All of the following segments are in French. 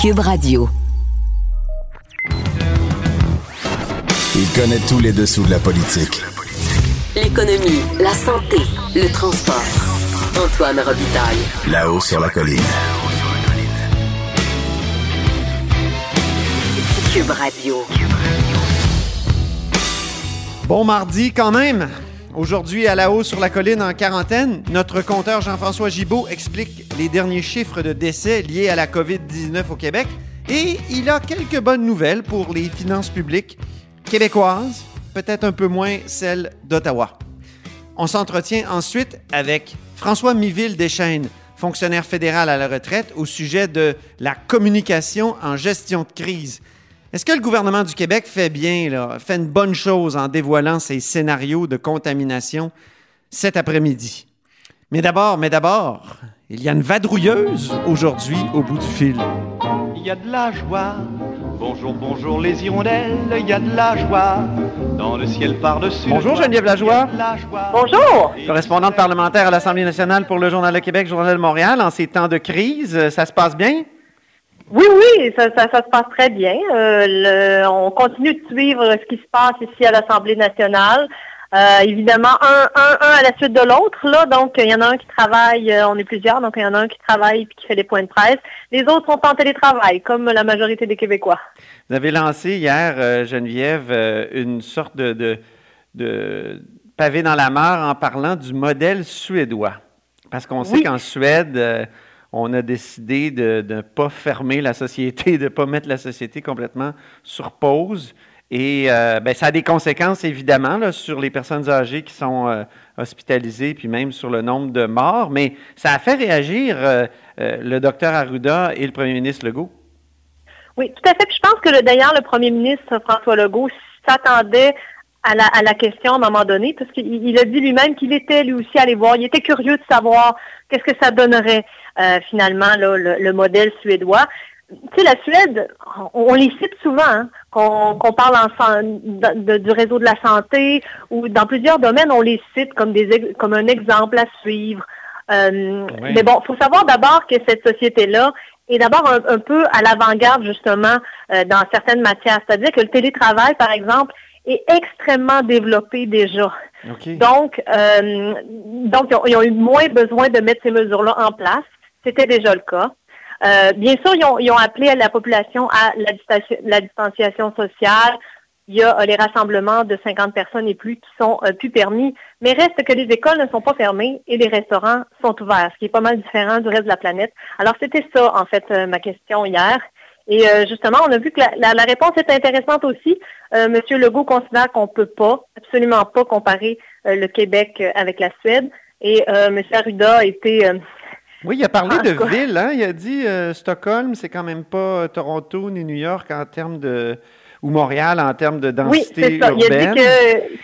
Cube Radio. Il connaît tous les dessous de la politique. L'économie, la santé, le transport. Antoine Robitaille. Là-haut sur la colline. Cube Radio. Bon mardi quand même. Aujourd'hui, à la haut sur la colline en quarantaine, notre compteur Jean-François Gibault explique les derniers chiffres de décès liés à la COVID-19 au Québec et il a quelques bonnes nouvelles pour les finances publiques québécoises, peut-être un peu moins celles d'Ottawa. On s'entretient ensuite avec François Miville Deschênes, fonctionnaire fédéral à la retraite, au sujet de la communication en gestion de crise. Est-ce que le gouvernement du Québec fait bien, fait une bonne chose en dévoilant ses scénarios de contamination cet après-midi? Mais d'abord, mais d'abord, il y a une vadrouilleuse aujourd'hui au bout du fil. Il y a de la joie. Bonjour, bonjour les hirondelles, il y a de la joie. Dans le ciel par-dessus. Bonjour, Geneviève Lajoie. la. Bonjour. Correspondante parlementaire à l'Assemblée nationale pour le Journal de Québec, Journal de Montréal, en ces temps de crise, euh, ça se passe bien? Oui, oui, ça, ça, ça se passe très bien. Euh, le- on continue de suivre ce qui se passe ici à l'Assemblée nationale. Euh, évidemment, un, un, un à la suite de l'autre, là. Donc, il y en a un qui travaille, euh, on est plusieurs, donc il y en a un qui travaille puis qui fait les points de presse. Les autres sont en télétravail, comme la majorité des Québécois. Vous avez lancé hier, euh, Geneviève, une sorte de, de, de pavé dans la mare en parlant du modèle suédois. Parce qu'on sait Oui. qu'en Suède, on a décidé de ne pas fermer la société, de ne pas mettre la société complètement sur pause. Et euh, ben, ça a des conséquences, évidemment, là, sur les personnes âgées qui sont euh, hospitalisées, puis même sur le nombre de morts. Mais ça a fait réagir euh, le docteur Arruda et le premier ministre Legault. Oui, tout à fait. Puis je pense que le- d'ailleurs, le premier ministre François Legault s'attendait à la, à la question à un moment donné, parce qu'il il a dit lui-même qu'il était lui aussi allé voir, il était curieux de savoir qu'est-ce que ça donnerait finalement le, le modèle suédois. Tu sais, la Suède, on, on les cite souvent, hein, qu'on parle ensemble de- de- du réseau de la santé ou dans plusieurs domaines, on les cite comme, des, ex- comme un exemple à suivre. Euh, Oui. Mais bon, il faut savoir d'abord que cette société-là est d'abord un, un peu à l'avant-garde justement euh, dans certaines matières. C'est-à-dire que le télétravail, par exemple, est extrêmement développé déjà. Donc, euh, donc ils, ont, ils ont eu moins besoin de mettre ces mesures-là en place. C'était déjà le cas. Euh, bien sûr, ils ont, ils ont appelé la population à la, distanci- la distanciation sociale. Il y a euh, les rassemblements de 50 personnes et plus qui sont euh, plus permis. Mais reste que les écoles ne sont pas fermées et les restaurants sont ouverts, ce qui est pas mal différent du reste de la planète. Alors, c'était ça, en fait, ma question hier. Et justement, on a vu que la, la- réponse est intéressante aussi. Monsieur Legault considère qu'on peut pas, absolument pas comparer le Québec avec la Suède. Et euh, M. Arruda a été euh, Oui, il a parlé En de cas. ville, hein? Il a dit euh, Stockholm, c'est quand même pas euh, Toronto ni New York en termes de. ou Montréal en termes de Oui, densité c'est ça. Il a dit que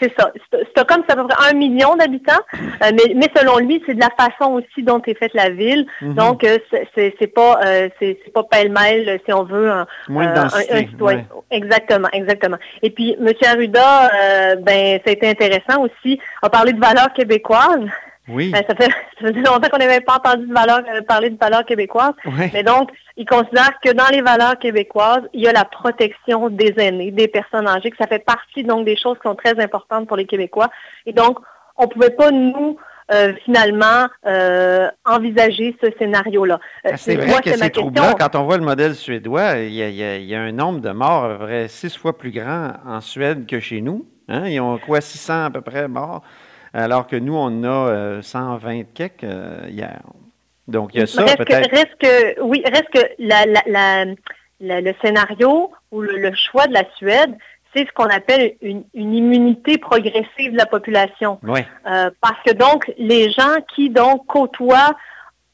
c'est ça. Sto- Stockholm, c'est à peu près un million d'habitants, euh, mais, mais selon lui, c'est de la façon aussi dont est faite la ville. Mhm. Donc, c'est- c'est pas euh, c'est pas pêle-mêle, si on veut, un, Moins de densité, un- un citoyen. ouais. Exactement, exactement. Et puis, M. Arruda, euh, ben, ça a été intéressant aussi, a parlé de valeurs québécoises. Oui. Euh, ça, fait, ça faisait longtemps qu'on n'avait pas entendu de valeurs, euh, parler de valeurs québécoises. Ouais. Mais donc, il considère que dans les valeurs québécoises, il y a la protection des aînés, des personnes âgées, que ça fait partie donc des choses qui sont très importantes pour les Québécois. Et donc, on ne pouvait pas, nous, euh, finalement, euh, envisager ce scénario-là. Ah, c'est moi, vrai que c'est troublant. Quand on voit le modèle suédois, il y a, y y un nombre de morts près six fois plus grand en Suède que chez nous. Hein? Ils ont quoi, 600 à peu près morts, alors que nous, on a euh, 120 quelques euh, hier. Donc, il y a ça reste, que, peut-être. reste que, oui, reste que la, la, la- la- le scénario ou le, le choix de la Suède, c'est ce qu'on appelle une, une immunité progressive de la population. Oui. Euh, parce que donc, les gens qui donc côtoient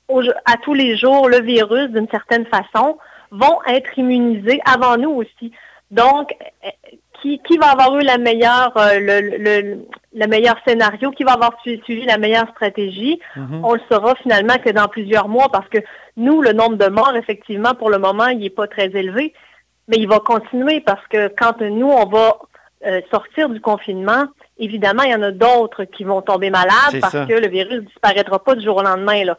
au- à tous les jours le virus d'une certaine façon vont être immunisés avant nous aussi. Donc, euh, qui, qui va avoir eu la meilleure, euh, le, le, le meilleur scénario, qui va avoir su- suivi la meilleure stratégie, Mhm. on le saura finalement que dans plusieurs mois, parce que nous, le nombre de morts, effectivement, pour le moment, il n'est pas très élevé, mais il va continuer parce que quand nous, on va euh, sortir du confinement, évidemment, il y en a d'autres qui vont tomber malades parce ça. que le virus ne disparaîtra pas du jour au lendemain. Là.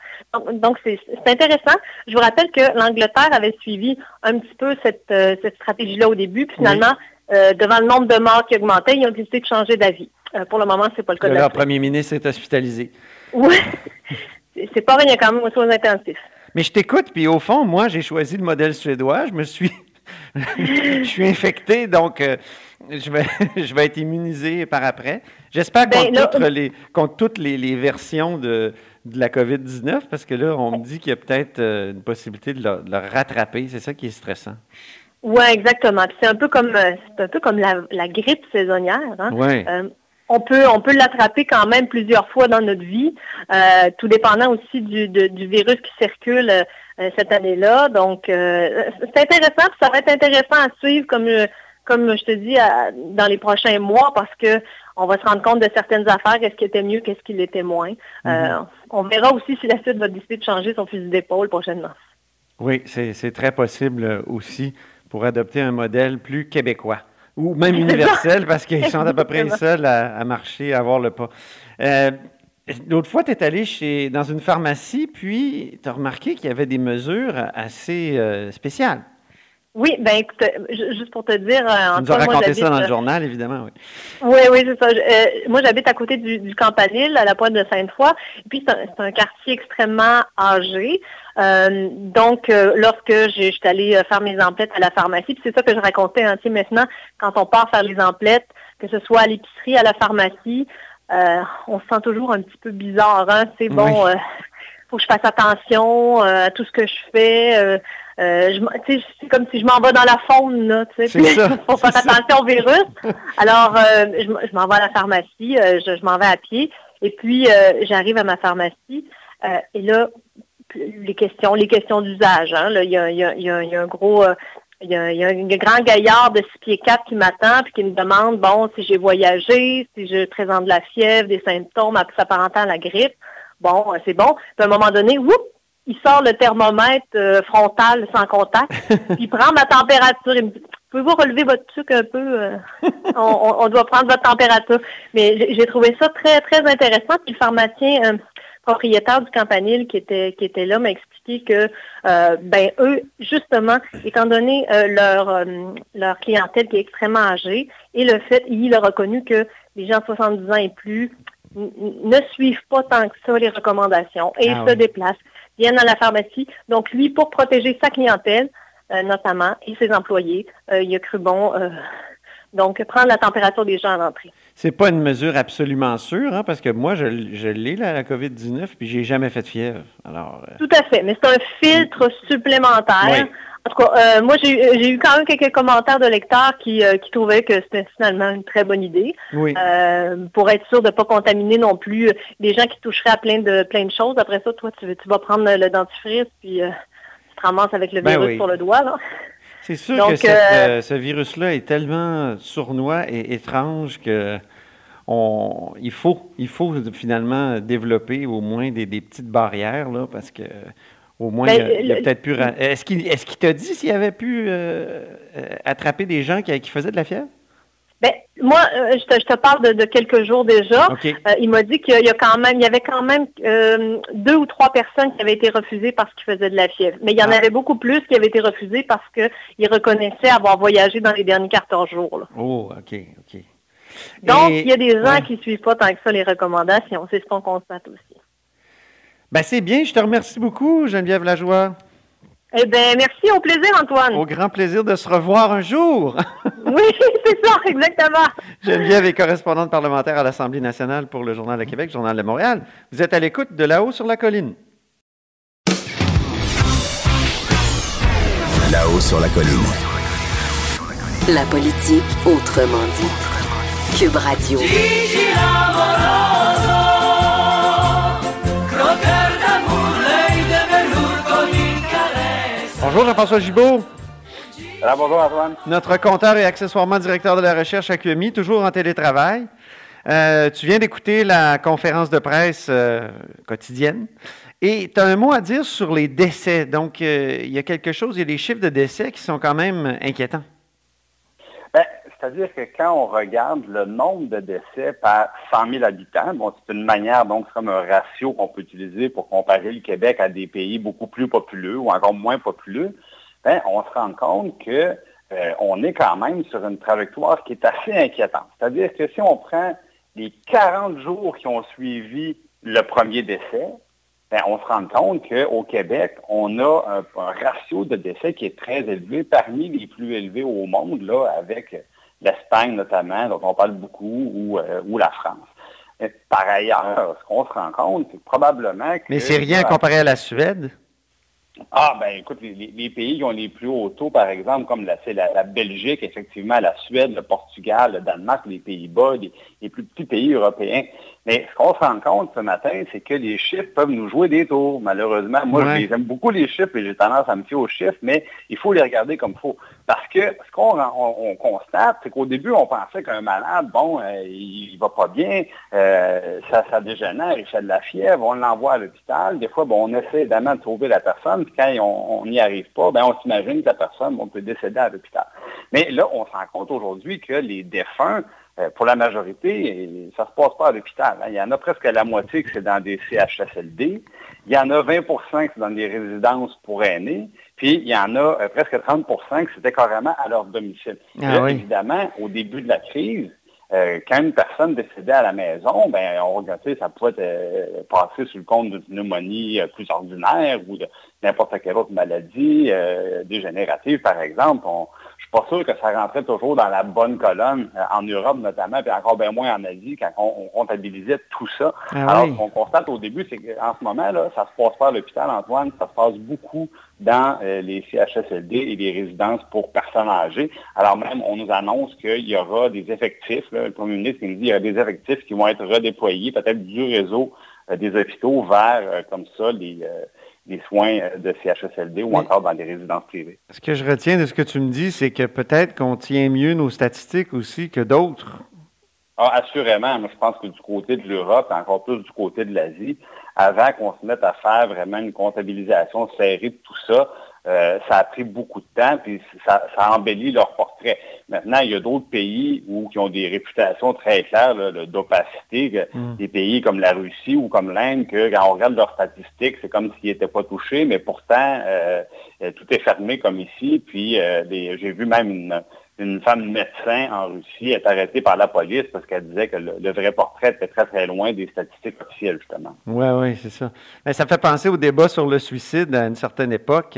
Donc, c'est intéressant. Je vous rappelle que l'Angleterre avait suivi un petit peu cette, euh, cette stratégie-là au début, puis finalement, euh, devant le nombre de morts qui augmentait, ils ont décidé de changer d'avis. Euh, pour le moment, c'est pas le cas Leur premier ministre est hospitalisé. Oui. C'est- pas rien quand même aux soins intensifs. Mais je t'écoute, puis au fond, moi, j'ai choisi le modèle suédois. Je me suis. je suis infecté, donc euh, je, vais, je vais être immunisé par après. J'espère Ben, contre, là- les, contre toutes les, les versions de, de la COVID-19, parce que là, on me dit qu'il y a peut-être une possibilité de le, de le rattraper. C'est ça qui est stressant. Oui, exactement. Puis c'est un peu comme euh, c'est un peu comme la, la grippe saisonnière. Hein? Euh, on peut on peut l'attraper quand même plusieurs fois dans notre vie, euh, tout dépendant aussi du, de- du virus qui circule euh, cette année-là. Donc c'est intéressant, puis ça va être intéressant à suivre comme comme je te dis à- dans les prochains mois parce que on va se rendre compte de certaines affaires, qu'est-ce qui était mieux, qu'est-ce qui l'était moins. Euh, on verra aussi si la suite va décider de changer son fusil d'épaule prochainement. Oui, c'est c'est très possible aussi pour adopter un modèle plus québécois ou même universel parce qu'ils sont à peu près les seuls à, à marcher, à avoir le pas. Euh, L'autre fois, tu es allé chez, dans une pharmacie, puis tu as remarqué qu'il y avait des mesures assez euh, spéciales. Oui, ben écoute, euh, ju- juste pour te dire, euh, Tu nous as raconté ça dans le euh, journal, évidemment. Oui. Oui, oui, c'est ça. Je- euh, moi, j'habite à côté du, du Campanile, à la pointe de Sainte-Foy. Et puis, c'est un, quartier extrêmement âgé. Euh, donc, euh, lorsque j'ai- j'étais allée faire mes emplettes à la pharmacie, puis c'est ça que je racontais, hein, tu sais, maintenant, quand on part faire les emplettes, que ce soit à l'épicerie, à la pharmacie, on se sent toujours un petit peu bizarre. Hein? C'est bon, Oui. faut que je fasse attention euh, à tout ce que je fais. euh, euh, c'est comme si je m'en vais dans la faune, là, tu sais. Faut faire attention au virus. Alors, euh, je, m'en vais à la pharmacie, euh, je, je m'en vais à pied, et puis j'arrive à ma pharmacie, et là, les questions, les questions d'usage. Hein, là, il y a, il y a- il y a- il y a un gros, il y a, un grand gaillard de 6 pieds 4 qui m'attend puis qui me demande, bon, si j'ai voyagé, si je présente de la fièvre, des symptômes s'apparentant à la grippe. Bon, c'est bon. Puis à un moment donné, whoop, il sort le thermomètre euh, frontal sans contact, puis il prend ma température. Il me dit, pouvez-vous relever votre truc un peu? euh, on, doit prendre votre température. Mais j'ai trouvé ça très, très intéressant. Puis le pharmacien euh, propriétaire du campanile qui était, qui était là m'a expliqué que euh, ben eux, justement, étant donné euh, leur, euh, leur clientèle qui est extrêmement âgée, et le fait, il a reconnu que les gens de 70 ans et plus ne suivent pas tant que ça les recommandations et Ah se oui. déplacent, viennent à la pharmacie. Donc lui, pour protéger sa clientèle, euh, notamment, et ses employés, euh, il a cru bon euh, donc prendre la température des gens à l'entrée. C'est pas une mesure absolument sûre, hein, parce que moi, je, je l'ai, là, la COVID-19, puis j'ai jamais fait de fièvre. Alors, Tout à fait, mais c'est un filtre supplémentaire. Oui. En tout cas, euh, moi, j'ai eu- quand même quelques commentaires de lecteurs qui, euh, qui trouvaient que c'était finalement une très bonne idée. oui. Euh, pour être sûr de ne pas contaminer non plus des gens qui toucheraient à plein de plein de choses. Après ça, toi, tu, tu vas prendre le dentifrice puis tu te ramasses avec le Ben virus oui. sur le doigt. Là. C'est sûr Donc, que cette, ce virus-là est tellement sournois et étrange que on, il, faut, il faut finalement développer au moins des, des petites barrières, là, parce que au moins, Ben, il a, peut-être pu... Est-ce qu'il est t'a dit s'il avait pu euh, euh, attraper des gens qui, qui faisaient de la fièvre? Ben, moi, euh, je, te, je te parle de, de quelques jours déjà. Euh, il m'a dit qu'il y a quand même, il y avait quand même euh, deux ou trois personnes qui avaient été refusées parce qu'ils faisaient de la fièvre. Mais il y en Ah. avait beaucoup plus qui avaient été refusées parce qu'ils reconnaissaient avoir voyagé dans les derniers 14 jours. là. Oh, OK, OK. Donc, Et- il y a des gens ouais. qui suivent pas tant que ça les recommandations. C'est ce qu'on constate aussi. Ben, c'est bien, je te remercie beaucoup, Geneviève Lajoie. Eh bien, merci. Au plaisir, Antoine. Au grand plaisir de se revoir un jour. Oui, c'est ça, exactement. Geneviève est correspondante parlementaire à l'Assemblée nationale pour le Journal de Québec, Journal de Montréal. Vous êtes à l'écoute de là-haut sur la colline. Là-haut sur la colline. La politique autrement dit. Cube Radio. Bonjour Jean-François Gibault, Alors, bonjour Antoine. notre compteur et accessoirement directeur de la recherche à QMI, toujours en télétravail. Euh, tu viens d'écouter la conférence de presse euh, quotidienne et tu as un mot à dire sur les décès. Donc, euh, il y a quelque chose, il y a des chiffres de décès qui sont quand même inquiétants. C'est-à-dire que quand on regarde le nombre de décès par 100 000 habitants, bon, c'est une manière, donc c'est comme un ratio qu'on peut utiliser pour comparer le Québec à des pays beaucoup plus populeux ou encore moins populeux, ben, on se rend compte que euh, on est quand même sur une trajectoire qui est assez inquiétante. C'est-à-dire que si on prend les 40 jours qui ont suivi le premier décès, ben, on se rend compte qu'au Québec, on a un, ratio de décès qui est très élevé, parmi les plus élevés au monde, là, avec l'Espagne notamment, dont on parle beaucoup, ou, euh, ou la France. par ailleurs, ce qu'on se rend compte, c'est probablement que... Mais c'est rien comparé à la Suède? Ah, ben écoute, les, pays qui ont les plus hauts taux, par exemple, comme la, la, Belgique, effectivement, la Suède, le Portugal, le Danemark, les Pays-Bas, les, plus petits pays européens. Mais ce qu'on se rend compte ce matin, c'est que les chiffres peuvent nous jouer des tours, malheureusement. Moi, j'aime beaucoup les chiffres et j'ai tendance à me fier aux chiffres, mais il faut les regarder comme il faut. Parce que ce qu'on on, constate, c'est qu'au début, on pensait qu'un malade, bon, euh, il, va pas bien, euh, ça, ça dégénère, il fait de la fièvre, on l'envoie à l'hôpital. Des fois, bon, on essaie évidemment de trouver la personne, puis quand on n'y arrive pas, ben, on s'imagine que la personne on peut décéder à l'hôpital. Mais là, on se rend compte aujourd'hui que les défunts, euh, pour la majorité, ça ne se passe pas à l'hôpital. Hein. Il y en a presque la moitié que c'est dans des CHSLD. Il y en a 20% que c'est dans des résidences pour aînés. Puis il y en a euh, presque 30% que c'était carrément à leur domicile. Ah évidemment, au début de la crise, euh, quand une personne décédait à la maison, ben, on regardait, ça pouvait être, passer sur le compte d'une pneumonie plus ordinaire ou de n'importe quelle autre maladie dégénérative, par exemple. On, pas sûr que ça rentrait toujours dans la bonne colonne, euh, en Europe notamment, puis encore bien moins en Asie, quand on, comptabilisait tout ça. Ah Alors, ce qu'on constate au début, c'est qu'en ce moment, là, ça se passe pas à l'hôpital, Antoine, ça se passe beaucoup dans euh, les CHSLD et les résidences pour personnes âgées. Alors même, on nous annonce qu'il y aura des effectifs, le premier ministre nous dit qu'il y a des effectifs qui vont être redéployés, peut-être du réseau euh, des hôpitaux vers, comme ça, les des soins euh, de CHSLD ou encore dans les résidences privées. Ce que je retiens de ce que tu me dis, c'est que peut-être qu'on tient mieux nos statistiques aussi que d'autres. Ah, assurément. Moi, je pense que du côté de l'Europe, encore plus du côté de l'Asie, avant qu'on se mette à faire vraiment une comptabilisation serrée de tout ça, euh, ça a pris beaucoup de temps, puis ça, ça embellit leur portrait. Maintenant, il y a d'autres pays où, qui ont des réputations très claires d'opacité, mm. des pays comme la Russie ou comme l'Inde, que quand on regarde leurs statistiques, c'est comme s'ils n'étaient pas touchés, mais pourtant, euh, tout est fermé comme ici. Puis euh, j'ai vu même une, une femme médecin en Russie est arrêtée par la police parce qu'elle disait que le, vrai portrait était très, très loin des statistiques officielles, justement. Oui, oui, c'est ça. Mais ça fait penser au débat sur le suicide à une certaine époque.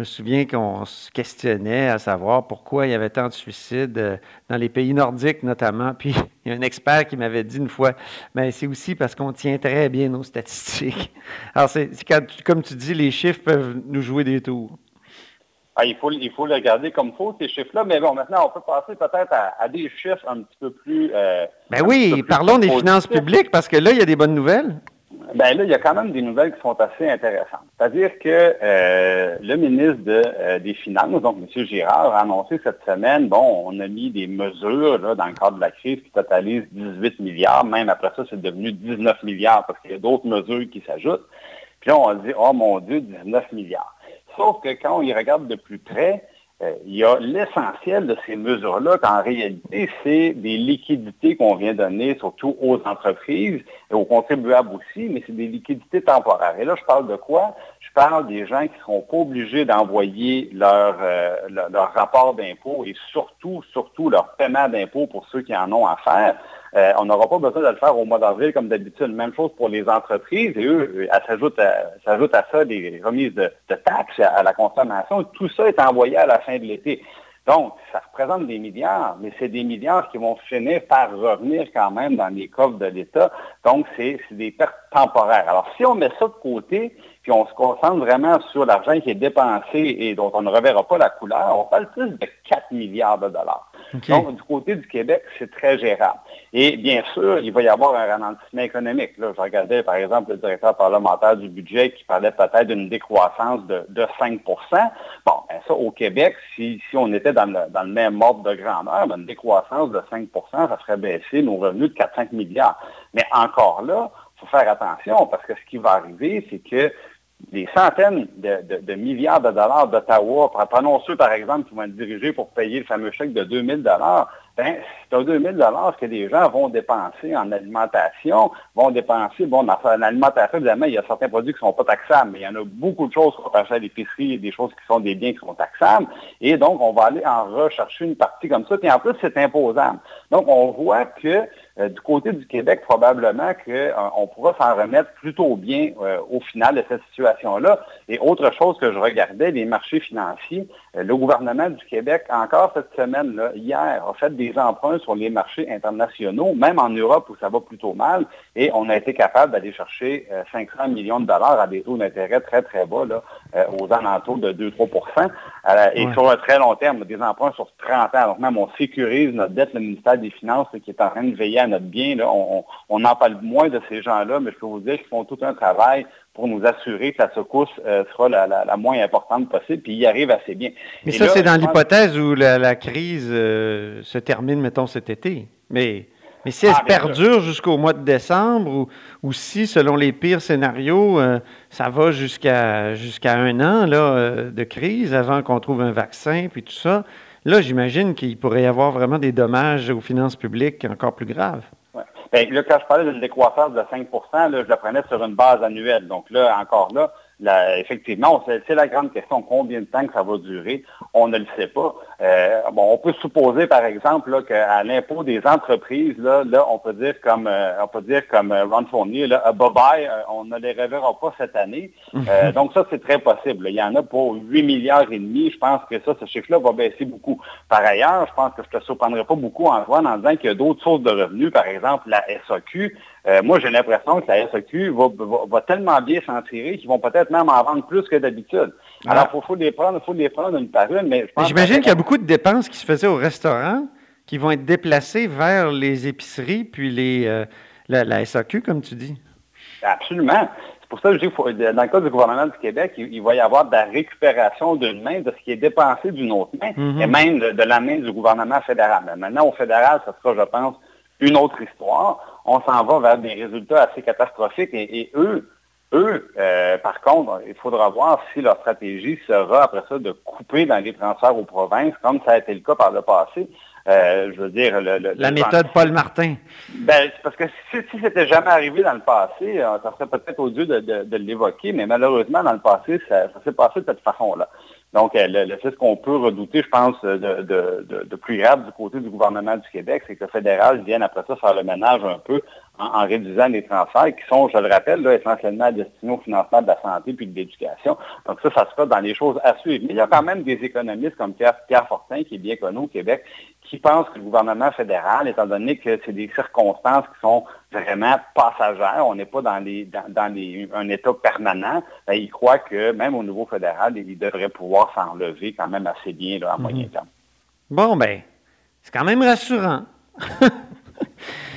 Je me souviens qu'on se questionnait à savoir pourquoi il y avait tant de suicides euh, dans les pays nordiques notamment. Puis il y a un expert qui m'avait dit une fois, mais c'est aussi parce qu'on tient très bien nos statistiques. Alors, c'est, comme tu dis, les chiffres peuvent nous jouer des tours. Ah, il, faut, il faut le regarder comme faut, ces chiffres-là. Mais bon, maintenant, on peut passer peut-être à, des chiffres un petit peu plus... Euh, ben oui, parlons des finances publiques, parce que là, il y a des bonnes nouvelles. Ben là, il y a quand même des nouvelles qui sont assez intéressantes. C'est-à-dire que euh, le ministre euh, des Finances, donc M. Girard, a annoncé cette semaine, bon, on a mis des mesures là, dans le cadre de la crise qui totalisent 18 milliards. Même après ça, c'est devenu 19 milliards parce qu'il y a d'autres mesures qui s'ajoutent. Puis là, on dit, oh mon Dieu, 19 milliards. Sauf que quand on y regarde de plus près, euh, il y a l'essentiel de ces mesures-là qu'en réalité, c'est des liquidités qu'on vient donner surtout aux entreprises et aux contribuables aussi, mais c'est des liquidités temporaires. Et là, je parle de quoi? Je parle des gens qui ne seront pas obligés d'envoyer leur, euh, leur, rapport d'impôt et surtout, surtout leur paiement d'impôt pour ceux qui en ont à faire. Euh, on n'aura pas besoin de le faire au mois d'avril comme d'habitude. Même chose pour les entreprises. Et eux, s'ajoute à, à, ça des remises de, taxes à, la consommation. Tout ça est envoyé à la fin de l'été. Donc, ça représente des milliards, mais c'est des milliards qui vont finir par revenir quand même dans les coffres de l'État. Donc, c'est des pertes temporaires. Alors, si on met ça de côté, puis on se concentre vraiment sur l'argent qui est dépensé et dont on ne reverra pas la couleur, on parle plus de 4 milliards de dollars. Donc, du côté du Québec, c'est très gérable. Et bien sûr, il va y avoir un ralentissement économique. Là, je regardais, par exemple, le directeur parlementaire du budget qui parlait peut-être d'une décroissance de, 5% Bon, ben ça, au Québec, si, on était dans le, même ordre de grandeur, ben, une décroissance de 5% ça ferait baisser nos revenus de 4-5 milliards. Mais encore là, faut faire attention parce que ce qui va arriver, c'est que des centaines de, milliards de dollars d'Ottawa, prenons ceux, par exemple, qui vont être dirigés pour payer le fameux chèque de 2000 dollars, ben, c'est un 2000 dollars que les gens vont dépenser en alimentation, vont dépenser, bon, dans l'alimentation, évidemment, il y a certains produits qui ne sont pas taxables, mais il y en a beaucoup de choses qu'on peut acheter à l'épicerie, des choses qui sont des biens qui sont taxables, et donc, on va aller en rechercher une partie comme ça, puis en plus, c'est imposable. Donc, on voit que euh, du côté du Québec, probablement qu'on euh, pourra s'en remettre plutôt bien euh, au final de cette situation-là. Et autre chose que je regardais, les marchés financiers, le gouvernement du Québec, encore cette semaine, là, hier, a fait des emprunts sur les marchés internationaux, même en Europe où ça va plutôt mal, et on a été capable d'aller chercher 500 millions de dollars à des taux d'intérêt très, très bas, là, aux alentours de 2-3% Et sur un très long terme, des emprunts sur 30 ans. Donc même, on sécurise notre dette, le ministère des Finances, qui est en train de veiller à notre bien. Là, on, en parle moins de ces gens-là, mais je peux vous dire qu'ils font tout un travail pour nous assurer que la secousse euh, sera la, moins importante possible, puis ils y arrivent assez bien. Mais ça, c'est dans l'hypothèse où la, crise euh, se termine, mettons, cet été. Mais, mais si elle ah, se perdure jusqu'au mois de décembre, ou, si, selon les pires scénarios, euh, ça va jusqu'à jusqu'à un an là, de crise avant qu'on trouve un vaccin, puis tout ça, là, j'imagine qu'il pourrait y avoir vraiment des dommages aux finances publiques encore plus graves. Bien, là, quand je parlais d'une décroissance de 5 là, je la prenais sur une base annuelle. Donc là, encore là, effectivement, c'est la grande question. Combien de temps que ça va durer? On ne le sait pas. Euh, bon, on peut supposer, par exemple, qu'à l'impôt des entreprises, là, là, on peut dire comme euh, on peut dire comme euh, Ron Fournier, là, bye bye, on ne les reverra pas cette année. Mhm. donc ça, c'est très possible. Il y en a pour 8 milliards et demi. Je pense que ça, ce chiffre-là va baisser beaucoup. Par ailleurs, je pense que je ne te surprendrai pas beaucoup en en disant qu'il y a d'autres sources de revenus, par exemple la SAQ. moi, j'ai l'impression que la SAQ va, tellement bien s'en tirer qu'ils vont peut-être même en vendre plus que d'habitude. Ah. Alors, il faut, les prendre, faut les prendre une par une, mais J'imagine qu'il y a beaucoup de dépenses qui se faisaient au restaurant qui vont être déplacées vers les épiceries puis les, euh, la, SAQ, comme tu dis. Absolument. C'est pour ça que je dis que dans le cas du gouvernement du Québec, il, va y avoir de la récupération d'une main de ce qui est dépensé d'une autre main, mm-hmm. et même de, la main du gouvernement fédéral. maintenant, au fédéral, ça sera, je pense, une autre histoire. On s'en va vers des résultats assez catastrophiques et eux, eux, euh, par contre, il faudra voir si leur stratégie sera, après ça, de couper dans les transferts aux provinces, comme ça a été le cas par le passé. Euh, je veux dire, le, la méthode Paul Martin. Ben, parce que si, si c'était jamais arrivé dans le passé, euh, ça serait peut-être odieux de, de, l'évoquer, mais malheureusement, dans le passé, ça, s'est passé de cette façon-là. Donc, le, c'est ce qu'on peut redouter, je pense, de, de, plus grave du côté du gouvernement du Québec, c'est que le fédéral vienne après ça faire le ménage un peu en, réduisant les transferts qui sont, je le rappelle, là, essentiellement destinés au financement de la santé puis de l'éducation. Donc ça, ça se fait dans les choses à suivre. Mais il y a quand même des économistes comme Pierre, Pierre Fortin, qui est bien connu au Québec, qui pensent que le gouvernement fédéral, étant donné que c'est des circonstances qui sont vraiment passagères, on n'est pas dans, les, dans, les, un état permanent, ben, ils croient que même au niveau fédéral, il devrait pouvoir s'enlever quand même assez bien là, en mhm. moyen terme. Bon, ben, c'est quand même rassurant.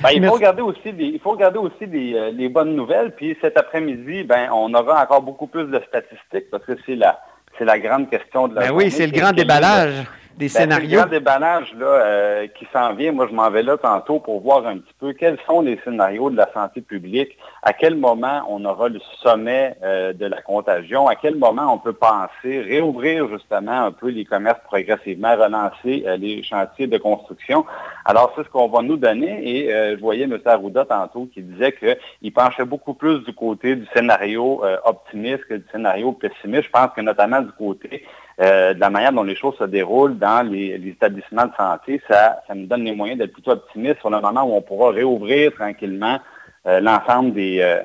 Ben, il, faut regarder aussi des, il faut regarder aussi euh, les bonnes nouvelles. Puis cet après-midi, ben, on aura encore beaucoup plus de statistiques parce que c'est la, c'est la grande question de la ben oui, c'est le grand déballage des ben, scénarios. Le déballage là, euh, qui s'en vient, moi je m'en vais là tantôt pour voir un petit peu quels sont les scénarios de la santé publique, à quel moment on aura le sommet euh, de la contagion, à quel moment on peut penser réouvrir justement un peu les commerces progressivement, relancer euh, les chantiers de construction. Alors c'est ce qu'on va nous donner et je voyais M. Arruda tantôt qui disait qu'il penchait beaucoup plus du côté du scénario optimiste que du scénario pessimiste. Je pense que notamment du côté de la manière dont les choses se déroulent dans les, établissements de santé, ça, ça nous donne les moyens d'être plutôt optimistes sur le moment où on pourra réouvrir tranquillement euh, l'ensemble des euh,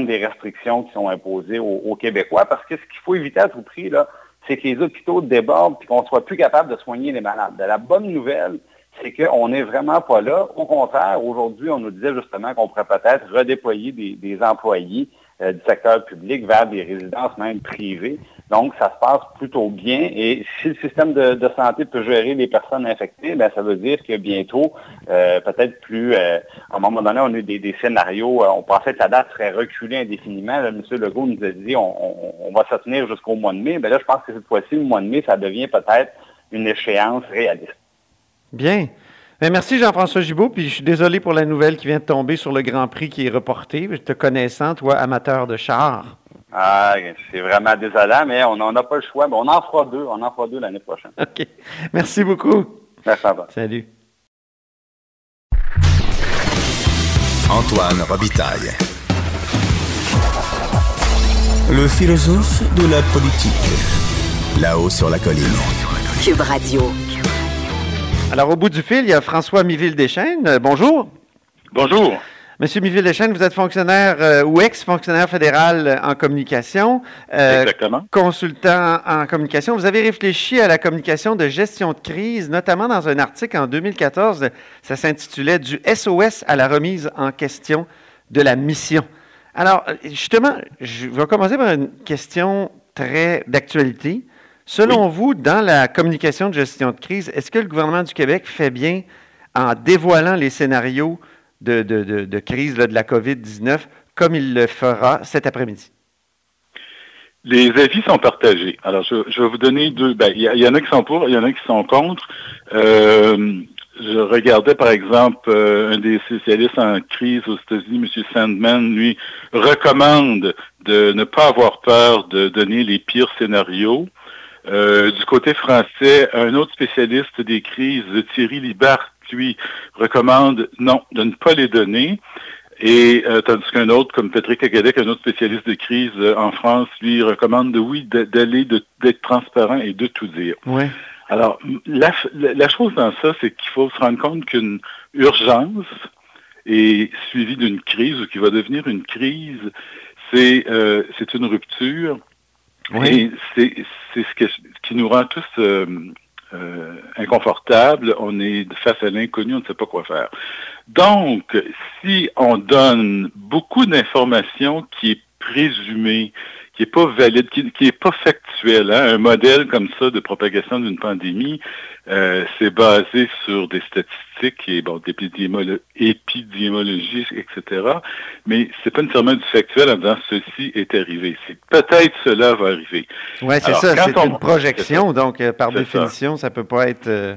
des restrictions qui sont imposées aux, Québécois. Parce que ce qu'il faut éviter à tout prix, c'est que les hôpitaux débordent et qu'on soit plus capable de soigner les malades. la bonne nouvelle, c'est qu'on n'est vraiment pas là. Au contraire, aujourd'hui, on nous disait justement qu'on pourrait peut-être redéployer des, employés euh, du secteur public vers des résidences même privées. Donc, ça se passe plutôt bien. Et si le système de, santé peut gérer les personnes infectées, ben, ça veut dire que bientôt, euh, peut-être plus, euh, à un moment donné, on a eu des, scénarios, euh, on pensait que la date serait reculée indéfiniment. M. Legault nous a dit, on, va se tenir jusqu'au mois de mai. Mais ben là, je pense que cette fois-ci, le mois de mai, ça devient peut-être une échéance réaliste. Bien. Ben, merci Jean-François Gibault, puis je suis désolé pour la nouvelle qui vient de tomber sur le Grand Prix qui est reporté. Je te connaissant, toi, amateur de chars. Ah, c'est vraiment désolant, mais on n'en a pas le choix. Mais on en fera deux. On en fera deux l'année prochaine. OK. Merci beaucoup. Merci à Salut. Antoine Robitaille. Le philosophe de la politique. Là-haut sur la colline. Cube Radio. Alors, au bout du fil, il y a François Miville-Deschaines. Bonjour. Bonjour. Monsieur Miville-Deschênes, vous êtes fonctionnaire euh, ou ex-fonctionnaire fédéral euh, en communication. euh, Exactement. Consultant en communication. Vous avez réfléchi à la communication de gestion de crise, notamment dans un article en 2014. Ça s'intitulait Du SOS à la remise en question de la mission. Alors, justement, je vais commencer par une question très d'actualité. Selon vous, dans la communication de gestion de crise, est-ce que le gouvernement du Québec fait bien en dévoilant les scénarios de, crise de la COVID-19 comme il le fera cet après-midi? Les avis sont partagés. Alors, je, vais vous donner deux. Ben, il y, a- il y en a qui sont pour, il y en a qui sont contre. Euh, je regardais, par exemple, euh, un des spécialistes en crise aux États-Unis, M. Sandman, lui, recommande de ne pas avoir peur de donner les pires scénarios. Euh, du côté français, un autre spécialiste des crises, Thierry Libart, lui, recommande non, de ne pas les donner. Et euh, tandis qu'un autre, comme Patrick Agadec, un autre spécialiste de crise euh, en France, lui recommande de oui d'aller, d'être transparent et de tout dire. Oui. Alors, la, chose dans ça, c'est qu'il faut se rendre compte qu'une urgence est suivie d'une crise ou qui va devenir une crise, c'est euh, c'est une rupture. Oui. Et c'est c'est ce, que- ce qui nous rend tous euh, inconfortables. On est face à l'inconnu, on ne sait pas quoi faire. Donc, si on donne beaucoup d'informations qui est présumée, qui est pas valide, qui, qui est pas factuel, hein, un modèle comme ça de propagation d'une pandémie, euh, c'est basé sur des statistiques et bon, d'épidémiolo- épidémiologie, etc. Mais c'est pas nécessairement du factuel en disant ceci est arrivé. C'est peut-être cela va arriver. Oui, c'est ça. C'est on- une projection, donc euh, par définition, ça ne peut pas être euh,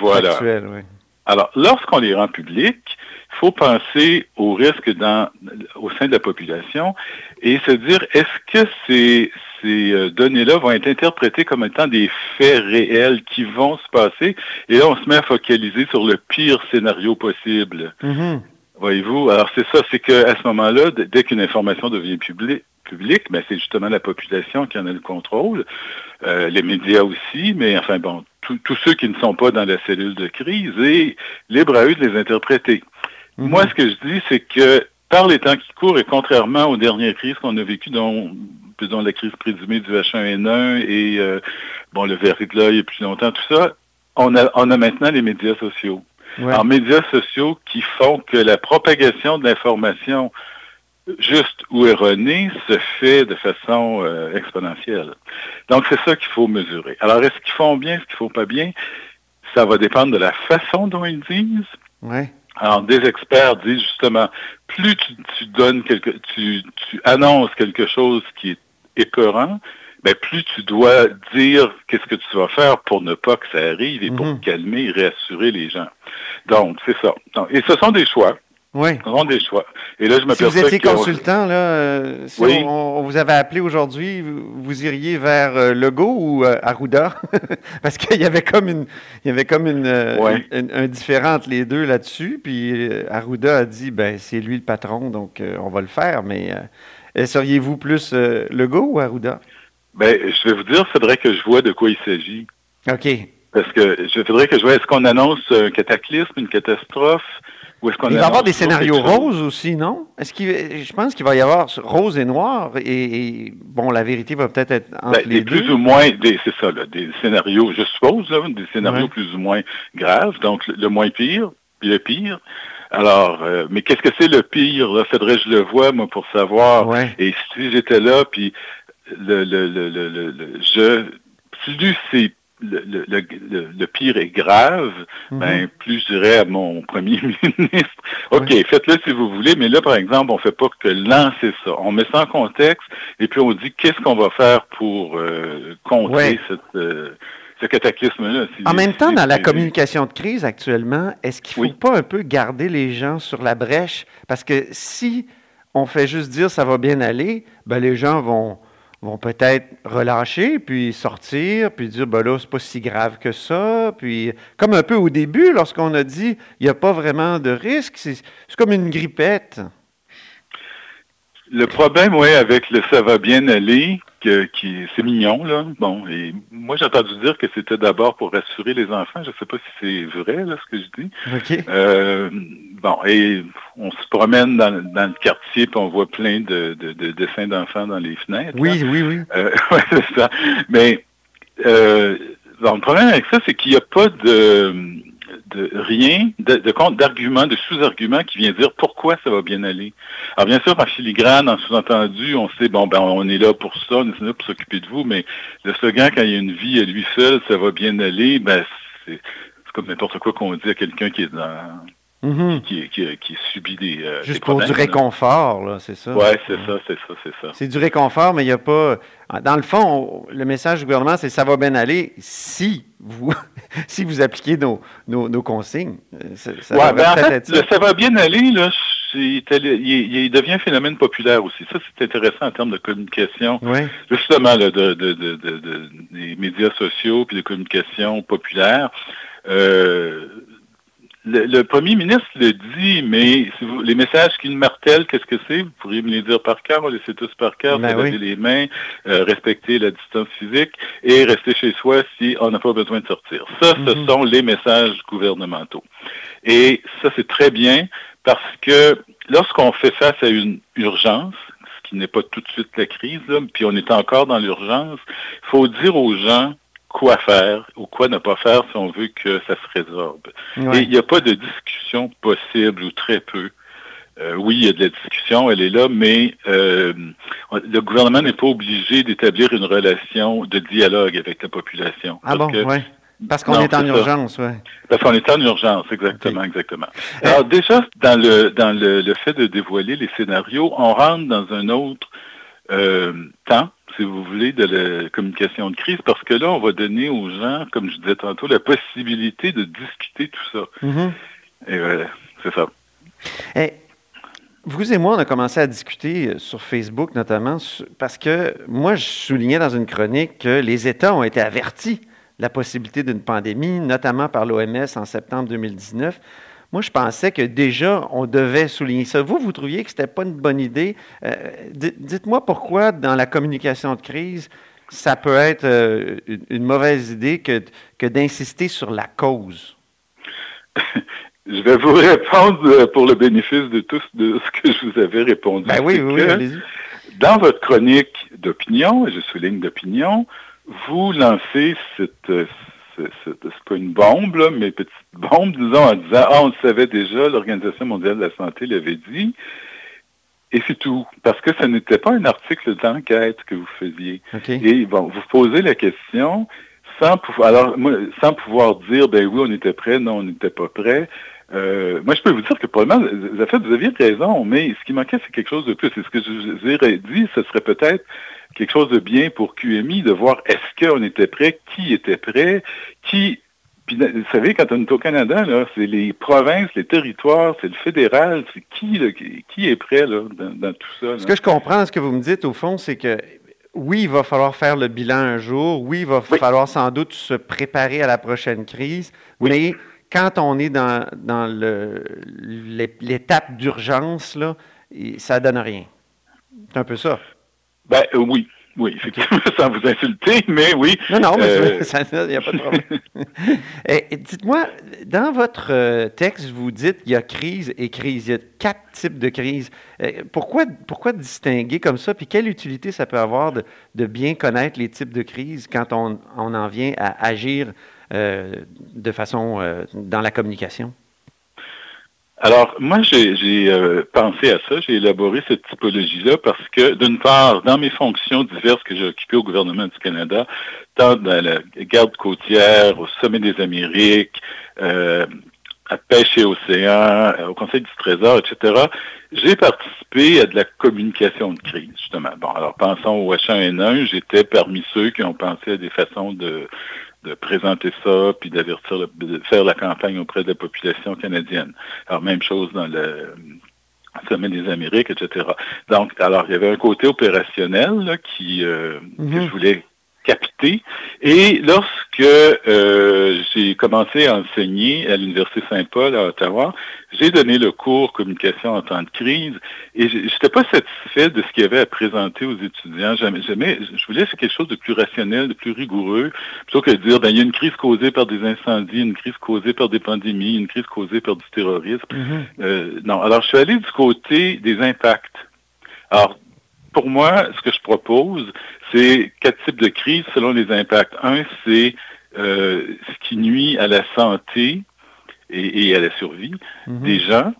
Voilà. factuel. oui. Alors, lorsqu'on les rend publics, il faut penser au risque dans, au sein de la population et se dire, est-ce que ces, ces euh, données-là vont être interprétées comme étant des faits réels qui vont se passer? Et là, on se met à focaliser sur le pire scénario possible? Mhm. Voyez-vous, alors c'est ça, c'est qu'à ce moment-là, dès qu'une information devient publi- publique, ben c'est justement la population qui en a le contrôle, euh, les médias aussi, mais enfin bon, tous ceux qui ne sont pas dans la cellule de crise, et libre à eux de les interpréter. Mhm. Moi, ce que je dis, c'est que par les temps qui courent, et contrairement aux dernières crises qu'on a vécues, dont, dont la crise présumée du H1N1 et euh, bon le verglas il y a plus longtemps, tout ça, on a, on a maintenant les médias sociaux Ouais. en médias sociaux qui font que la propagation de l'information juste ou erronée se fait de façon euh, exponentielle. Donc, c'est ça qu'il faut mesurer. Alors, est-ce qu'ils font bien, est-ce qu'ils font pas bien? Ça va dépendre de la façon dont ils disent. Ouais. Alors, des experts disent justement, plus tu, tu donnes quelque, tu, tu annonces quelque chose qui est épeurant, ben plus tu dois dire qu'est-ce que tu vas faire pour ne pas que ça arrive et Mhm. pour calmer et réassurer les gens. Donc, c'est ça. Donc, et ce sont des choix. Oui. Sont des choix. Et là, je Si vous étiez que- consultant, là, euh, si Oui. on, on vous avait appelé aujourd'hui, vous, iriez vers euh, Legault ou euh, Arruda? Parce qu'il y avait comme une, il y avait comme une, euh, Ouais. une- un différent entre les deux là-dessus. Puis euh, Arruda a dit, ben c'est lui le patron, donc on va le faire. Mais seriez-vous plus Legault ou Arruda? Ben, je vais vous dire, il faudrait que je vois de quoi il s'agit. OK. Parce que je voudrais que je vois, est-ce qu'on annonce un cataclysme, une catastrophe, ou est-ce qu'on Il va y avoir des scénarios roses aussi, non? Est-ce qu'il, je pense qu'il va y avoir rose et noir. Et, et, bon, la vérité va peut-être être entre Ben, les des plus deux. ou moins, des, c'est ça, là, des scénarios, je suppose, là, des scénarios Ouais. plus ou moins graves, donc le, le moins pire, puis le pire. Alors, euh, mais qu'est-ce que c'est le pire? Là? Faudrait que je le vois, moi, pour savoir. Ouais. Et si j'étais là, puis le, le, le, le, le- le- je, plus c'est le, le, le, pire est grave, Mhm. ben plus je dirais à mon premier ministre, OK, faites-le si vous voulez, mais là, par exemple, on fait pas que lancer ça. On met ça en contexte et puis on dit qu'est-ce qu'on va faire pour euh, contrer cette, euh, ce cataclysme-là. si- En même temps, dans la communication de crise actuellement, est-ce qu'il ne faut Oui. pas un peu garder les gens sur la brèche? Parce que si on fait juste dire ça va bien aller, ben les gens vont, vont peut-être relâcher, puis sortir, puis dire, ben là, c'est pas si grave que ça. Puis, comme un peu au début, lorsqu'on a dit, il n'y a pas vraiment de risque, c'est comme une grippette. Le problème, oui, avec le ça va bien aller, que, qui c'est mignon, là. Bon, et moi j'ai entendu dire que c'était d'abord pour rassurer les enfants. Je ne sais pas si c'est vrai, là, ce que je dis. OK. Euh, bon, et on se promène dans, dans le quartier, puis on voit plein de, de, de dessins d'enfants dans les fenêtres. Oui, oui, oui. Euh, ouais, c'est ça. Mais euh, bon, le problème avec ça, c'est qu'il n'y a pas de de rien, de, compte d'arguments, de sous-arguments qui vient dire pourquoi ça va bien aller. Alors bien sûr, en filigrane, en sous-entendu, on sait, bon, ben on est là pour ça, on est là pour s'occuper de vous, mais le slogan, quand il y a une vie à lui seul, ça va bien aller, ben c'est comme n'importe quoi qu'on dit à quelqu'un qui est dans Mhm. qui, qui, qui subit des, euh, Juste des pour du réconfort, là, c'est ça. Ouais, c'est ça, c'est ça, c'est ça. C'est du réconfort, mais il n'y a pas. Dans le fond, le message du gouvernement, c'est ça va bien aller si vous, si vous appliquez nos, nos, nos consignes. Euh, Ça, ça ouais, devrait ben en peut-être fait, être ça. le ça va bien aller, là, c'est- il, il- il devient un phénomène populaire aussi. Ça, c'est intéressant en termes de communication. Oui. Justement, là, de- des médias sociaux puis de communication populaire. Euh, le, le premier ministre le dit, mais si vous- les messages qu'il martèle, qu'est-ce que c'est? Vous pourriez me les dire par cœur, on les sait tous par cœur, Ben oui. les mains, euh, respecter la distance physique et rester chez soi si on n'a pas besoin de sortir. Ça, ce Mhm. sont les messages gouvernementaux. Et ça, c'est très bien parce que lorsqu'on fait face à une urgence, ce qui n'est pas tout de suite la crise, là, puis on est encore dans l'urgence, il faut dire aux gens quoi faire ou quoi ne pas faire si on veut que ça se résorbe. Ouais. Et il n'y a pas de discussion possible ou très peu. Euh, oui, il y a de la discussion, elle est là, mais euh, le gouvernement n'est pas obligé d'établir une relation de dialogue avec la population. Ah Parce bon, oui. Parce qu'on est en urgence, oui. parce qu'on est en urgence, exactement, exactement. Alors déjà, dans le dans le, le fait de dévoiler les scénarios, on rentre dans un autre euh, temps, si vous voulez, de la communication de crise, parce que là, on va donner aux gens, comme je disais tantôt, la possibilité de discuter tout ça. Mhm. Et voilà, c'est ça. Eh, vous et moi, on a commencé à discuter euh, sur Facebook notamment parce que moi, je soulignais dans une chronique que les États ont été avertis de la possibilité d'une pandémie, notamment par l'OMS en septembre 2019. Moi, je pensais que déjà, on devait souligner ça. Vous, vous trouviez que ce n'était pas une bonne idée. Euh, di- Dites-moi pourquoi, dans la communication de crise, ça peut être euh, une, mauvaise idée que, que d'insister sur la cause? Je vais vous répondre euh, pour le bénéfice de tous de ce que je vous avais répondu. Ben oui. Dans votre chronique d'opinion, et je souligne d'opinion, vous lancez cette, ce- ce- c'est pas une bombe, là, mais petite bombe, disons, en disant, ah, on le savait déjà, l'Organisation mondiale de la santé l'avait dit, et c'est tout. Parce que ce n'était pas un article d'enquête que vous faisiez. Et bon, vous posez la question sans pouvoir, alors, moi, sans pouvoir dire, ben oui, on était prêt, non, on n'était pas prêt. Euh, moi, je peux vous dire que probablement, en fait, vous aviez raison, mais ce qui manquait, c'est quelque chose de plus. Et ce que je vous ai dit, ce serait peut-être quelque chose de bien pour QMI de voir est-ce qu'on était prêt, qui était prêt, qui. Puis, vous savez, quand on est au Canada, c'est les provinces, les territoires, c'est le fédéral, c'est qui, là, qui, est prêt là, dans, dans tout ça. là? Ce que je comprends, ce que vous me dites, au fond, c'est que oui, il va falloir faire le bilan un jour. Oui, il va Oui. falloir sans doute se préparer à la prochaine crise. Mais quand on est dans, dans l'étape d'urgence, là, ça donne rien. C'est un peu ça. Ben euh, oui, oui, effectivement, sans vous insulter, mais oui. Non, non, mais Euh, il n'y a pas de problème. Eh, Dites-moi, dans votre euh, texte, vous dites qu'il y a crise et crise. Il y a quatre types de crises. Pourquoi, pourquoi distinguer comme ça? Puis quelle utilité ça peut avoir de, de bien connaître les types de crises quand on, on en vient à agir euh, de façon euh, dans la communication? Alors, moi, j'ai euh, pensé à ça, j'ai élaboré cette typologie-là parce que, d'une part, dans mes fonctions diverses que j'ai occupées au gouvernement du Canada, tant dans la garde côtière, au sommet des Amériques, euh, à pêche et océan, euh, au Conseil du Trésor, etc., j'ai participé à de la communication de crise, justement. Bon, alors pensons au H1N1, j'étais parmi ceux qui ont pensé à des façons de, de présenter ça, puis d'avertir, de faire la campagne auprès de la population canadienne. Alors, même chose dans le sommet des Amériques, etc. Donc, alors, il y avait un côté opérationnel là, qui, euh, que Mhm. je voulais Et lorsque euh, j'ai commencé à enseigner à l'Université Saint-Paul à Ottawa, j'ai donné le cours communication en temps de crise et je n'étais pas satisfait de ce qu'il y avait à présenter aux étudiants. Jamais, jamais, je voulais faire quelque chose de plus rationnel, de plus rigoureux, plutôt que de dire, ben, il y a une crise causée par des incendies, une crise causée par des pandémies, une crise causée par du terrorisme. Mhm. Euh, non, alors je suis allé du côté des impacts. Alors, pour moi, ce que je propose, c'est quatre types de crises selon les impacts. Un, c'est euh, ce qui nuit à la santé et, et à la survie Mhm. des gens,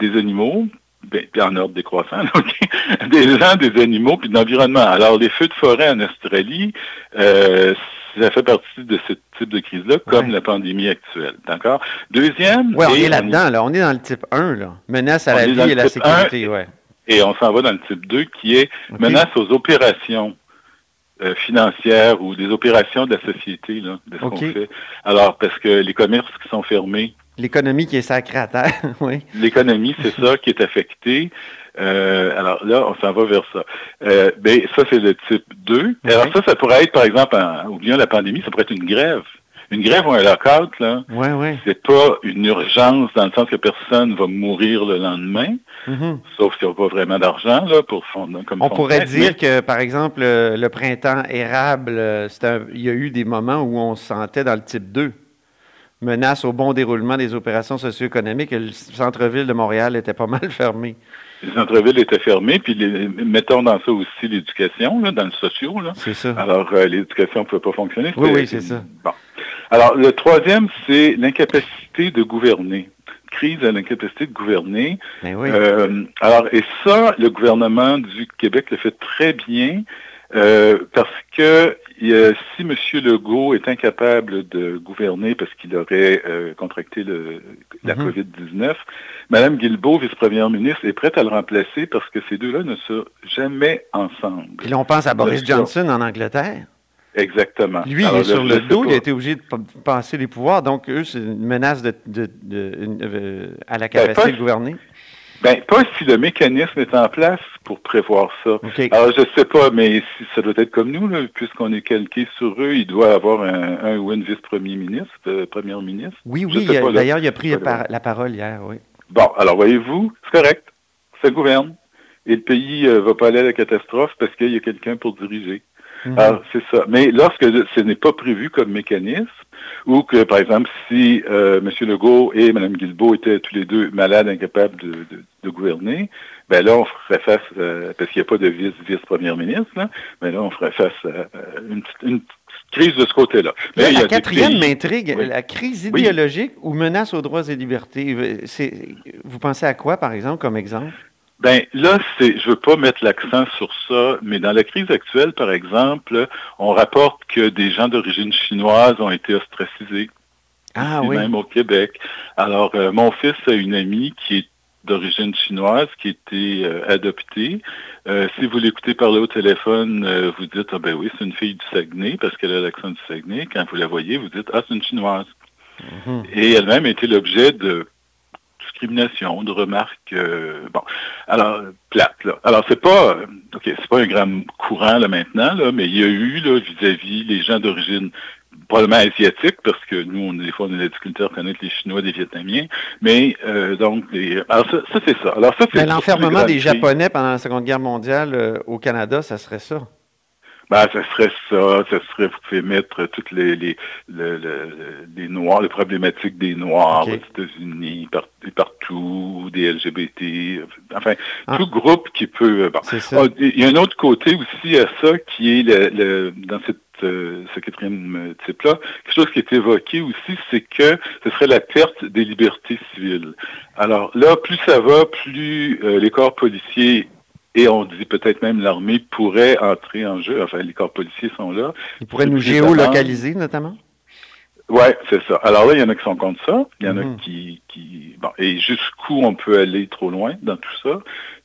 des animaux, ben, puis en ordre décroissant, des gens, des animaux, puis de l'environnement. Alors, les feux de forêt en Australie, euh, ça fait partie de ce type de crise-là, comme Ouais. la pandémie actuelle. D'accord? Deuxième, Ouais, on est là-dedans, là. On est dans le type 1, là. Menace à la vie et la sécurité, ouais. Et on s'en va dans le type 2 qui est menace aux opérations euh, financières ou des opérations de la société, là, de ce qu'on fait. Alors, parce que les commerces qui sont fermés, L'économie qui est sacrée à terre, oui. l'économie, c'est ça qui est affecté. Euh, alors là, on s'en va vers ça. Euh, ben, ça, c'est le type 2. Ouais. Alors ça, ça pourrait être, par exemple, en oubliant la pandémie, ça pourrait être une grève. Une grève ou un lockout, là, Oui, oui. c'est pas une urgence dans le sens que personne va mourir le lendemain, Mhm. sauf s'il n'y a pas vraiment d'argent, là, pour fondre comme On fond pourrait dire que, par exemple, euh, le printemps érable, euh, il y a eu des moments où on se sentait dans le type 2. Menace au bon déroulement des opérations socio-économiques. Le centre-ville de Montréal était pas mal fermé. Les centres-villes étaient fermés, puis les- mettons dans ça aussi l'éducation, là, dans le socio. Là. C'est ça. Alors, euh, l'éducation ne pouvait pas fonctionner. Oui, oui, c'est ça. Bon. Alors, le troisième, c'est l'incapacité de gouverner. Crise à l'incapacité de gouverner. Ben oui. Euh, alors, et ça, le gouvernement du Québec le fait très bien euh, parce que euh, si M. Legault est incapable de gouverner parce qu'il aurait euh, contracté le, la Mhm. COVID-19, Mme Guilbeault, vice-première ministre, est prête à le remplacer parce que ces deux-là ne sont jamais ensemble. Puis là, on pense à Boris. Johnson en Angleterre. Exactement. Lui, il est sur le dos, il a été obligé de passer les pouvoirs. Donc, eux, c'est une menace de, de- de- une- euh, à la capacité pas- de gouverner. Ben, pas si le mécanisme est en place pour prévoir ça. Alors, je sais pas, mais si ça doit être comme nous, puisqu'on est calqué sur eux, il doit avoir un, un ou une vice-premier ministre, euh, première ministre. Oui, oui. D'ailleurs, il a pris la par- la parole hier, oui. Bon, alors voyez-vous, c'est correct. Ça gouverne. Et le pays euh, va pas aller à la catastrophe parce qu'il y a quelqu'un pour diriger. Alors, c'est ça. Mais lorsque ce n'est pas prévu comme mécanisme, ou que, par exemple, si euh, M. Legault et Mme Guilbeault étaient tous les deux malades, incapables de, de- de gouverner, ben là, on ferait face, euh, parce qu'il n'y a pas de vice- vice-première ministre, là, ben là, on ferait face à une, crise de ce côté-là. La, il y a la des quatrième m'intrigue, Oui. la crise Oui. idéologique ou menace aux droits et libertés. Vous pensez à quoi, par exemple, comme exemple? Ben là, c'est, je veux pas mettre l'accent sur ça, mais dans la crise actuelle, par exemple, on rapporte que des gens d'origine chinoise ont été ostracisés, Ah oui. même au Québec. Alors, euh, mon fils a une amie qui est d'origine chinoise, qui a été euh, adoptée. Euh, si vous l'écoutez parler au téléphone, euh, vous dites, ah ben oui, c'est une fille du Saguenay, parce qu'elle a l'accent du Saguenay. Quand vous la voyez, vous dites, ah, c'est une chinoise. Mhm. Et elle-même a été l'objet de discrimination, de remarques, euh, bon, alors, plates, là. Alors, c'est pas, euh, OK, c'est pas un grand courant, là, maintenant, là, mais il y a eu, là, vis-à-vis les gens d'origine probablement asiatique, parce que nous, on, des fois, on a la difficulté à reconnaître les Chinois des Vietnamiens, mais, euh, donc, les, alors, ça, ça, c'est ça. Alors, ça, c'est... L'enfermement des. Japonais pendant la Seconde Guerre mondiale euh, au Canada, ça serait ça. Ben, ça serait ça, ça serait, vous pouvez mettre toutes les, les, le- le- les Noirs, les problématiques des Noirs aux États-Unis, par- et partout, des LGBT, enfin, Ah. tout groupe qui peut... Bon. C'est ça. Ah, Il y a un autre côté aussi à ça qui est le, le- dans cette, euh, ce quatrième euh, type-là. Quelque chose qui est évoqué aussi, c'est que ce serait la perte des libertés civiles. Alors là, plus ça va, plus euh, les corps policiers et on dit peut-être même l'armée pourraient entrer en jeu. Enfin, les corps policiers sont là. Ils pourraient nous géolocaliser, notamment? Ouais, c'est ça. Alors là, il y en a qui sont contre ça. Il y en Mhm. a qui, qui... Bon, et jusqu'où on peut aller trop loin dans tout ça,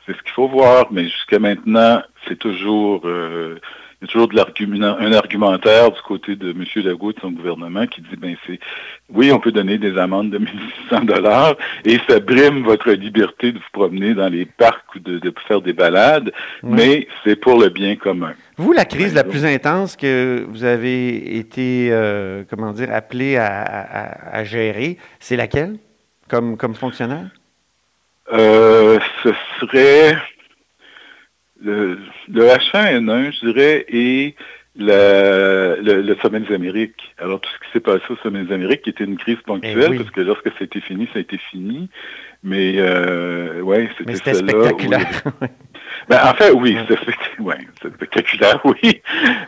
c'est ce qu'il faut voir. Mais jusqu'à maintenant, c'est toujours... euh, il y a toujours de l'argument, un argumentaire du côté de M. Legault et de son gouvernement qui dit, ben c'est, oui, on peut donner des amendes de 1600 dollars et ça brime votre liberté de vous promener dans les parcs ou de, faire des balades, mais c'est pour le bien commun. Vous, la crise la plus intense que vous avez été, euh, comment dire, appelé à, gérer, c'est laquelle, comme, comme fonctionnaire? Euh, ce serait le, H1N1, je dirais, et le, sommet des Amériques. Alors, tout ce qui s'est passé au sommet des Amériques, qui était une crise ponctuelle, eh parce que lorsque ça a été fini, ça a été fini. Mais, euh, ouais, c'était spectaculaire. ben, en fait, oui, c'est ouais, spectaculaire, oui.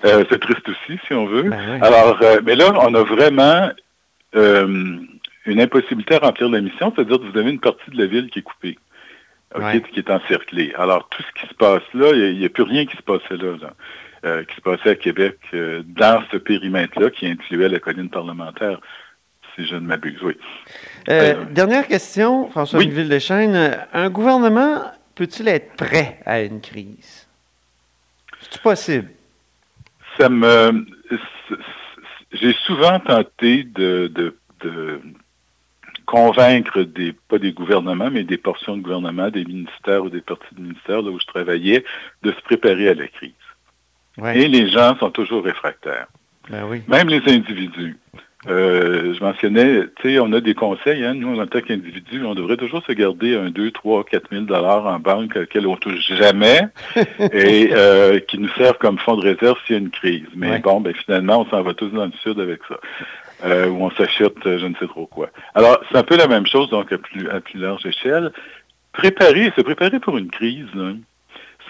Euh, c'est triste aussi, si on veut. Ben Alors, euh, mais là, on a vraiment euh, une impossibilité à remplir la mission, c'est-à-dire que vous avez une partie de la ville qui est coupée qui est encerclé. Alors, tout ce qui se passe là, il n'y a, plus rien qui se passait là, euh, qui se passait à Québec euh, dans ce périmètre-là qui incluait la colline parlementaire, si je ne m'abuse, oui. Euh, dernière question, François oui. Un gouvernement peut-il être prêt à une crise? C'est possible? Ça me... J'ai souvent tenté de, de convaincre des, pas des gouvernements, mais des portions de gouvernement, des ministères ou des parties de ministères là où je travaillais, de se préparer à la crise. Et les gens sont toujours réfractaires. Ben oui. Même les individus. Euh, je mentionnais, tu sais, on a des conseils, hein, nous, en tant qu'individus, on devrait toujours se garder un 2, 3, 4 000 dollars en banque auquel on touche jamais et euh, qui nous servent comme fonds de réserve s'il y a une crise. Mais bon, ben finalement, on s'en va tous dans le sud avec ça. Euh, où on s'achète je ne sais trop quoi. Alors, c'est un peu la même chose, donc à plus, à plus large échelle. Préparer, se préparer pour une crise,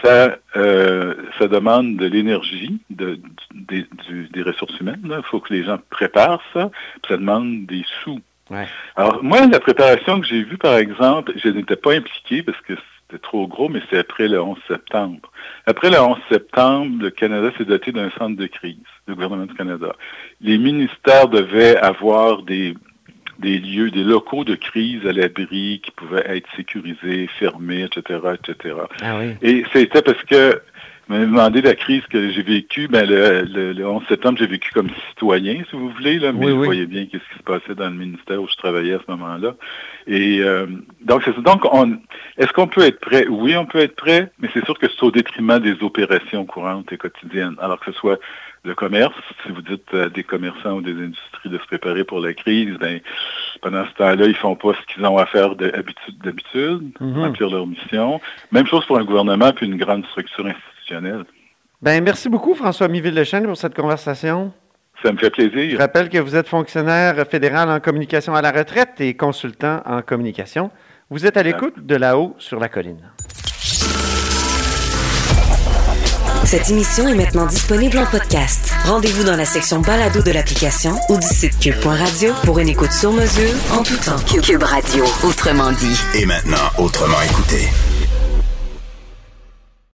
ça, euh, ça demande de l'énergie, de, des ressources humaines. Il faut que les gens préparent ça. ça demande des sous. Alors, moi, la préparation que j'ai vue, par exemple, je n'étais pas impliqué parce que c'était trop gros, mais c'est après le 11 septembre. Après le 11 septembre, le Canada s'est doté d'un centre de crise, le gouvernement du Canada. Les ministères devaient avoir des, des lieux, des locaux de crise à l'abri qui pouvaient être sécurisés, fermés, etc., etc. Ah oui. Et c'était parce que m'avez demandé la crise que j'ai vécue. Ben, le, le, 11 septembre, j'ai vécu comme citoyen, si vous voulez, là, mais vous voyez bien qu'est-ce qui se passait dans le ministère où je travaillais à ce moment-là. Et euh, donc, c'est Donc, on, est-ce qu'on peut être prêt? Oui, on peut être prêt, mais c'est sûr que c'est au détriment des opérations courantes et quotidiennes. Alors que ce soit le commerce, si vous dites à des commerçants ou des industries de se préparer pour la crise, ben, pendant ce temps-là, ils font pas ce qu'ils ont à faire d'habitude, d'habitude, mm-hmm. remplir leur mission. Même chose pour un gouvernement puis une grande structure institutionnelle ben, merci beaucoup, François Miville-Lechaine, pour cette conversation. Ça me fait plaisir. Je rappelle que vous êtes fonctionnaire fédéral en communication à la retraite et consultant en communication. Vous êtes à l'écoute de là-haut sur la colline. Cette émission est maintenant disponible en podcast. Rendez-vous dans la section balado de l'application ou du site cube.radio pour une écoute sur mesure en tout temps. Cube Radio, autrement dit. Et maintenant, autrement écouté.